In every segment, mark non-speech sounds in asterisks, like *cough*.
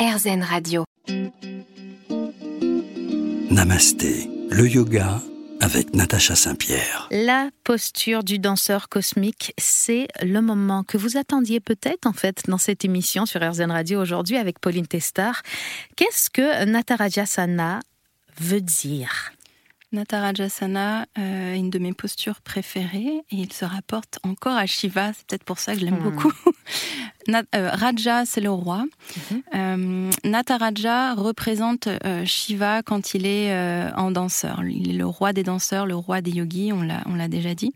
RZN Radio. Namasté, le yoga avec Natacha Saint-Pierre. La posture du danseur cosmique, c'est le moment que vous attendiez peut-être en fait dans cette émission sur RZN Radio aujourd'hui avec Pauline Testar. Qu'est-ce que Natarajasana veut dire? Natarajasana euh, est une de mes postures préférées et il se rapporte encore à Shiva, c'est peut-être pour ça que je l'aime hmm. beaucoup. *laughs* Euh, Raja, c'est le roi. Mhm. Euh, Nataraja représente Shiva quand il est en danseur. Il est le roi des danseurs, le roi des yogis, on l'a déjà dit.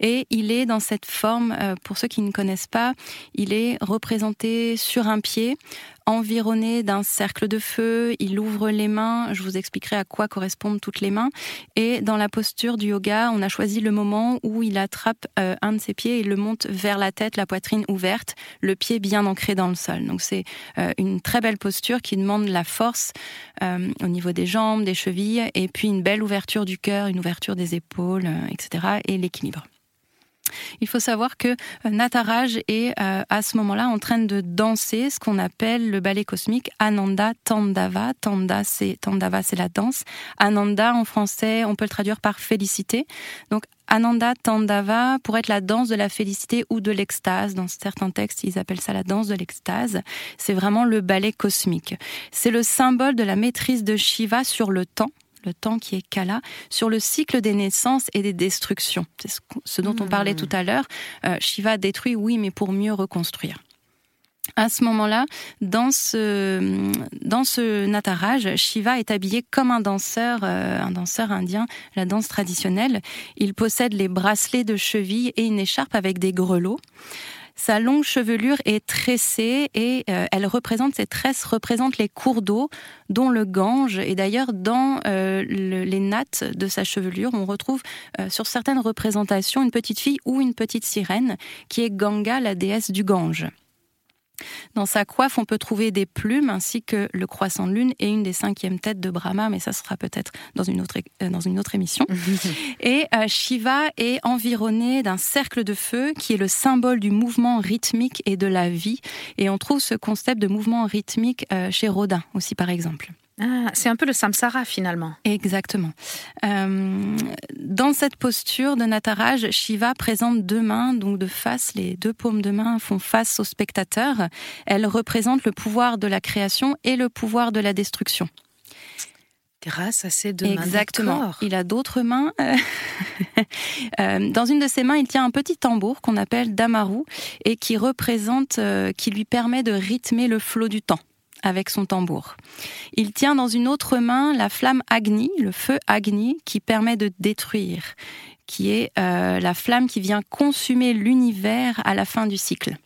Et il est dans cette forme, pour ceux qui ne connaissent pas, il est représenté sur un pied, environné d'un cercle de feu, il ouvre les mains, je vous expliquerai à quoi correspondent toutes les mains, et dans la posture du yoga, on a choisi le moment où il attrape euh, un de ses pieds et le monte vers la tête, la poitrine ouverte, le pied bien ancré dans le sol. Donc c'est euh, une très belle posture qui demande la force euh, au niveau des jambes, des chevilles, et puis une belle ouverture du cœur, une ouverture des épaules, etc., et l'équilibre. Il faut savoir que euh, Nataraj est euh, à ce moment-là en train de danser ce qu'on appelle le ballet cosmique Ananda Tandava. Tanda, c'est Tandava, c'est la danse. Ananda en français, on peut le traduire par félicité. Donc Ananda Tandava pourrait être la danse de la félicité ou de l'extase. Dans certains textes, ils appellent ça la danse de l'extase. C'est vraiment le ballet cosmique. C'est le symbole de la maîtrise de Shiva sur le temps le temps qui est Kala, sur le cycle des naissances et des destructions. C'est ce dont on parlait hmm. tout à l'heure. Euh, Shiva détruit, oui, mais pour mieux reconstruire. À ce moment-là, dans ce, dans ce Nataraj, Shiva est habillé comme un danseur, euh, un danseur indien, la danse traditionnelle. Il possède les bracelets de cheville et une écharpe avec des grelots. Sa longue chevelure est tressée et euh, elle représente, ces tresses représentent les cours d'eau, dont le Gange. Et d'ailleurs, dans euh, les nattes de sa chevelure, on retrouve euh, sur certaines représentations une petite fille ou une petite sirène qui est Ganga, la déesse du Gange. Dans sa coiffe, on peut trouver des plumes ainsi que le croissant de lune et une des cinquièmes têtes de Brahma, mais ça sera peut-être dans une autre euh, dans une autre émission. *laughs* et euh, Shiva est environné d'un cercle de feu qui est le symbole du mouvement rythmique et de la vie. Et on trouve ce concept de mouvement rythmique euh, chez Rodin aussi, par exemple. Ah, c'est un peu le samsara finalement. Exactement. Euh, dans cette posture de Nataraj, Shiva présente deux mains, donc de face, les deux paumes de main font face au spectateur. Elles représentent le pouvoir de la création et le pouvoir de la destruction. Grâce à ces deux mains. Exactement. Il a d'autres mains. *laughs* Euh, dans une de ses mains, il tient un petit tambour qu'on appelle damaru et qui représente, euh, qui lui permet de rythmer le flot du temps avec son tambour. Il tient dans une autre main la flamme Agni, le feu Agni, qui permet de détruire, qui est euh, la flamme qui vient consumer l'univers à la fin du cycle.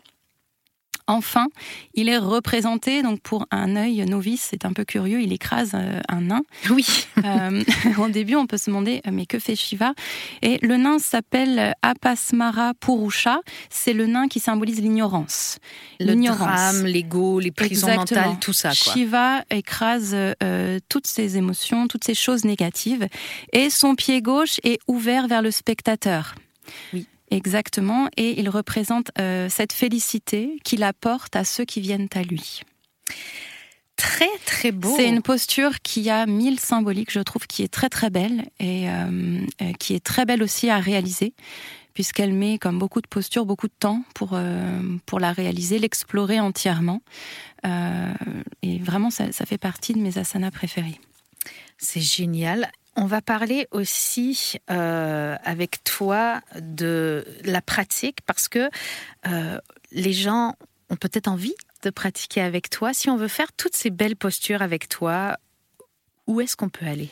Enfin, il est représenté, donc pour un œil novice, c'est un peu curieux, il écrase euh, un nain. Oui. euh, *laughs* au début, on peut se demander, euh, mais que fait Shiva? Et le nain s'appelle Apasmara Purusha, c'est le nain qui symbolise l'ignorance. L'ignorance. l'ego, les prisons mentales, tout ça. Quoi. Shiva écrase euh, toutes ces émotions, toutes ces choses négatives, et son pied gauche est ouvert vers le spectateur. Oui. Exactement, et il représente euh, cette félicité qu'il apporte à ceux qui viennent à lui. Très très beau. C'est une posture qui a mille symboliques, je trouve, qui est très très belle et euh, euh, qui est très belle aussi à réaliser, puisqu'elle met, comme beaucoup de postures, beaucoup de temps pour, pour la réaliser, l'explorer entièrement. et vraiment, ça, ça fait partie de mes asanas préférés. C'est génial. On va parler aussi euh, avec toi de la pratique parce que euh, les gens ont peut-être envie de pratiquer avec toi. Si on veut faire toutes ces belles postures avec toi, où est-ce qu'on peut aller?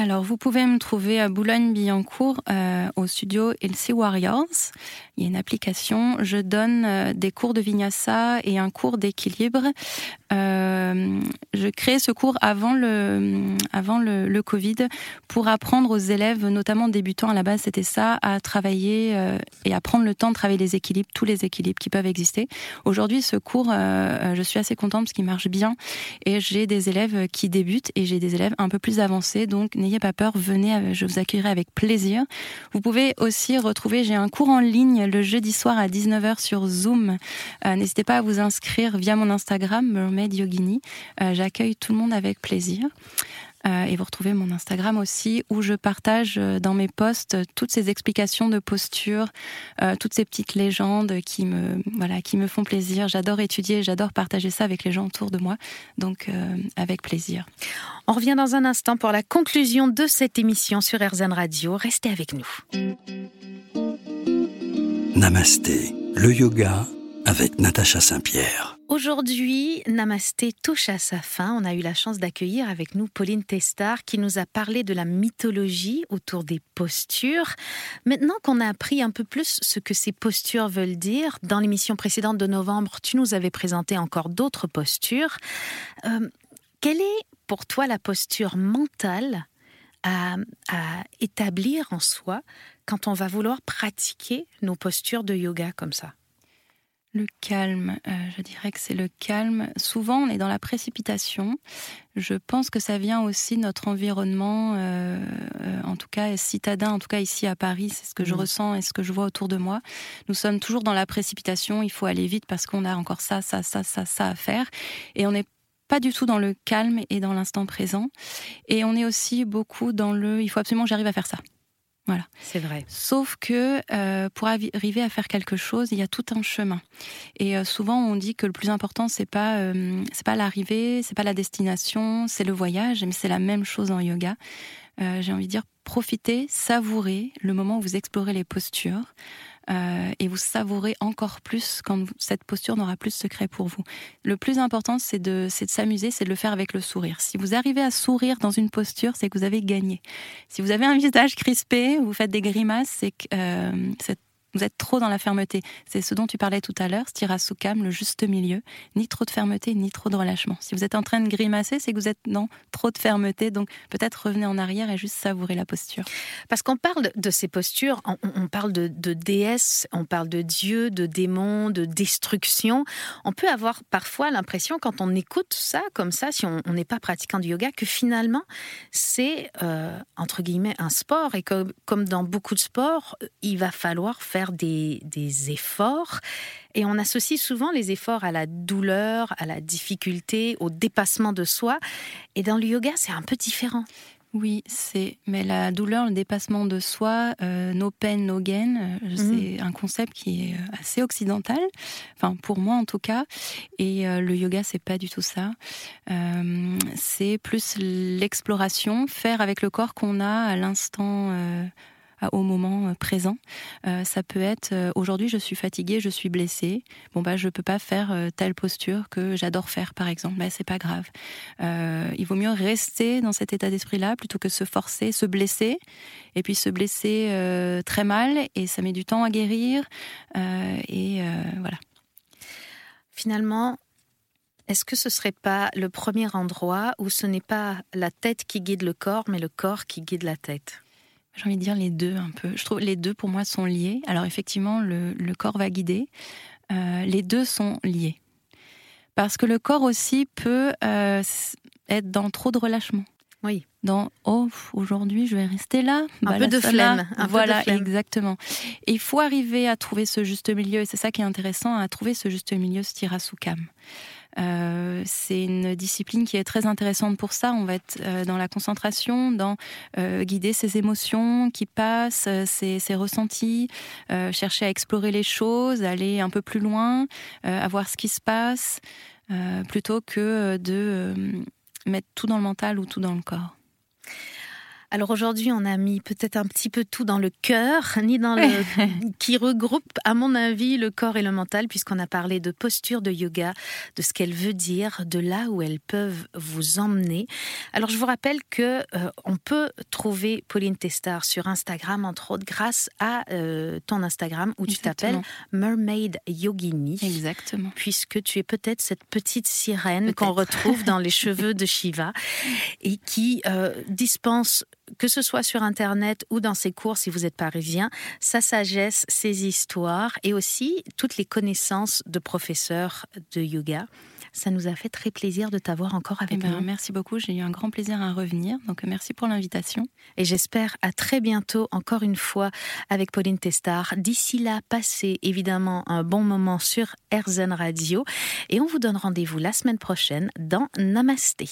Alors, vous pouvez me trouver à Boulogne-Billancourt euh, au studio Elsie Warriors. Il y a une application. Je donne euh, des cours de vinyasa et un cours d'équilibre. Euh, je crée ce cours avant le avant le, Covid pour apprendre aux élèves, notamment débutants à la base, c'était ça, à travailler et à prendre le temps de travailler les équilibres, tous les équilibres qui peuvent exister. Aujourd'hui, ce cours, je suis assez contente parce qu'il marche bien et j'ai des élèves qui débutent et j'ai des élèves un peu plus avancés. Donc n'ayez pas peur, venez, je vous accueillerai avec plaisir. Vous pouvez aussi retrouver, j'ai un cours en ligne le jeudi soir à 19h sur Zoom. Euh, n'hésitez pas à vous inscrire via mon Instagram, Mermaid Yogini. J'accueille tout le monde avec plaisir. Euh, et vous retrouvez mon Instagram aussi, où je partage euh, dans mes posts toutes ces explications de posture, euh, toutes ces petites légendes qui me, voilà, qui me font plaisir. J'adore étudier, j'adore partager ça avec les gens autour de moi. Donc, avec plaisir. On revient dans un instant pour la conclusion de cette émission sur RZN Radio. Restez avec nous. Namasté, le yoga avec Natacha Saint-Pierre. Aujourd'hui, Namasté touche à sa fin. On a eu la chance d'accueillir avec nous Pauline Testard qui nous a parlé de la mythologie autour des postures. Maintenant qu'on a appris un peu plus ce que ces postures veulent dire, dans l'émission précédente de novembre, tu nous avais présenté encore d'autres postures. Euh, quelle est pour toi la posture mentale à, à établir en soi quand on va vouloir pratiquer nos postures de yoga comme ça? Le calme, euh, je dirais que c'est le calme. Souvent, on est dans la précipitation. Je pense que ça vient aussi de notre environnement, euh, euh, en tout cas citadin, en tout cas ici à Paris, c'est ce que je mmh. ressens et ce que je vois autour de moi. Nous sommes toujours dans la précipitation, il faut aller vite parce qu'on a encore ça, ça, ça, ça, ça à faire. Et on n'est pas du tout dans le calme et dans l'instant présent. Et on est aussi beaucoup dans le il faut absolument que j'arrive à faire ça. Voilà. C'est vrai. Sauf que euh, pour arriver à faire quelque chose, il y a tout un chemin. Et euh, souvent, on dit que le plus important, c'est pas euh, c'est pas l'arrivée, c'est pas la destination, c'est le voyage. Mais c'est la même chose en yoga. J'ai envie de dire, profitez, savourez le moment où vous explorez les postures. Euh, et vous savourez encore plus quand cette posture n'aura plus de secret pour vous. Le plus important, c'est de, s'amuser, c'est de le faire avec le sourire. Si vous arrivez à sourire dans une posture, c'est que vous avez gagné. Si vous avez un visage crispé, vous faites des grimaces, c'est que euh, cette vous êtes trop dans la fermeté. C'est ce dont tu parlais tout à l'heure, Stirasukam, le juste milieu. Ni trop de fermeté, ni trop de relâchement. Si vous êtes en train de grimacer, c'est que vous êtes dans trop de fermeté. Donc peut-être revenez en arrière et juste savourer la posture. Parce qu'on parle de ces postures, on, parle de, de déesse, on parle de dieu, de démon, de destruction. On peut avoir parfois l'impression, quand on écoute ça comme ça, si on n'est pas pratiquant du yoga, que finalement c'est euh, entre guillemets un sport et que comme dans beaucoup de sports, il va falloir faire des, efforts. Et on associe souvent les efforts à la douleur, à la difficulté, au dépassement de soi. Et dans le yoga, c'est un peu différent. Oui, c'est. Mais la douleur, le dépassement de soi, euh, no pain, no gain, euh, c'est mhm. un concept qui est euh, assez occidental. Enfin, pour moi en tout cas. Et le yoga, c'est pas du tout ça. c'est plus l'exploration, faire avec le corps qu'on a à l'instant au moment euh, présent. Euh, ça peut être euh, aujourd'hui je suis fatiguée, je suis blessée. Bon bah je peux pas faire telle posture que j'adore faire par exemple. Mais c'est pas grave. il vaut mieux rester dans cet état d'esprit-là plutôt que se forcer, se blesser et puis se blesser très mal et ça met du temps à guérir et voilà. Finalement, est-ce que ce serait pas le premier endroit où ce n'est pas la tête qui guide le corps, mais le corps qui guide la tête? J'ai envie de dire les deux un peu. Je trouve les deux pour moi sont liés. Alors effectivement, le, corps va guider. Euh, les deux sont liés. Parce que le corps aussi peut euh, être dans trop de relâchement. Oui. Dans oh aujourd'hui je vais rester là. Un bah, peu de flemme. voilà exactement. Et il faut arriver à trouver ce juste milieu et c'est ça qui est intéressant à trouver ce juste milieu Stirasukam. Euh, c'est une discipline qui est très intéressante pour ça. On va être euh, dans la concentration, dans euh, guider ses émotions qui passent, ses, ressentis, chercher à explorer les choses, aller un peu plus loin, à voir ce qui se passe, plutôt que de mettre tout dans le mental ou tout dans le corps. Alors aujourd'hui, on a mis peut-être un petit peu tout dans le cœur, *laughs* ni dans le *laughs* qui regroupe, à mon avis, le corps et le mental, puisqu'on a parlé de posture de yoga, de ce qu'elle veut dire, de là où elles peuvent vous emmener. Alors je vous rappelle que euh, on peut trouver Pauline Testard sur Instagram, entre autres, grâce à euh, ton Instagram où tu t'appelles Mermaid Yogini. Exactement. Puisque tu es peut-être cette petite sirène qu'on retrouve dans les *laughs* cheveux de Shiva et qui euh, dispense que ce soit sur Internet ou dans ses cours si vous êtes parisien, sa sagesse, ses histoires et aussi toutes les connaissances de professeurs de yoga. Ça nous a fait très plaisir de t'avoir encore avec eh ben, nous. Merci beaucoup. J'ai eu un grand plaisir à revenir. Donc, merci pour l'invitation. Et j'espère à très bientôt, encore une fois, avec Pauline Testard. D'ici là, passez évidemment un bon moment sur RZN Radio. Et on vous donne rendez-vous la semaine prochaine dans Namasté.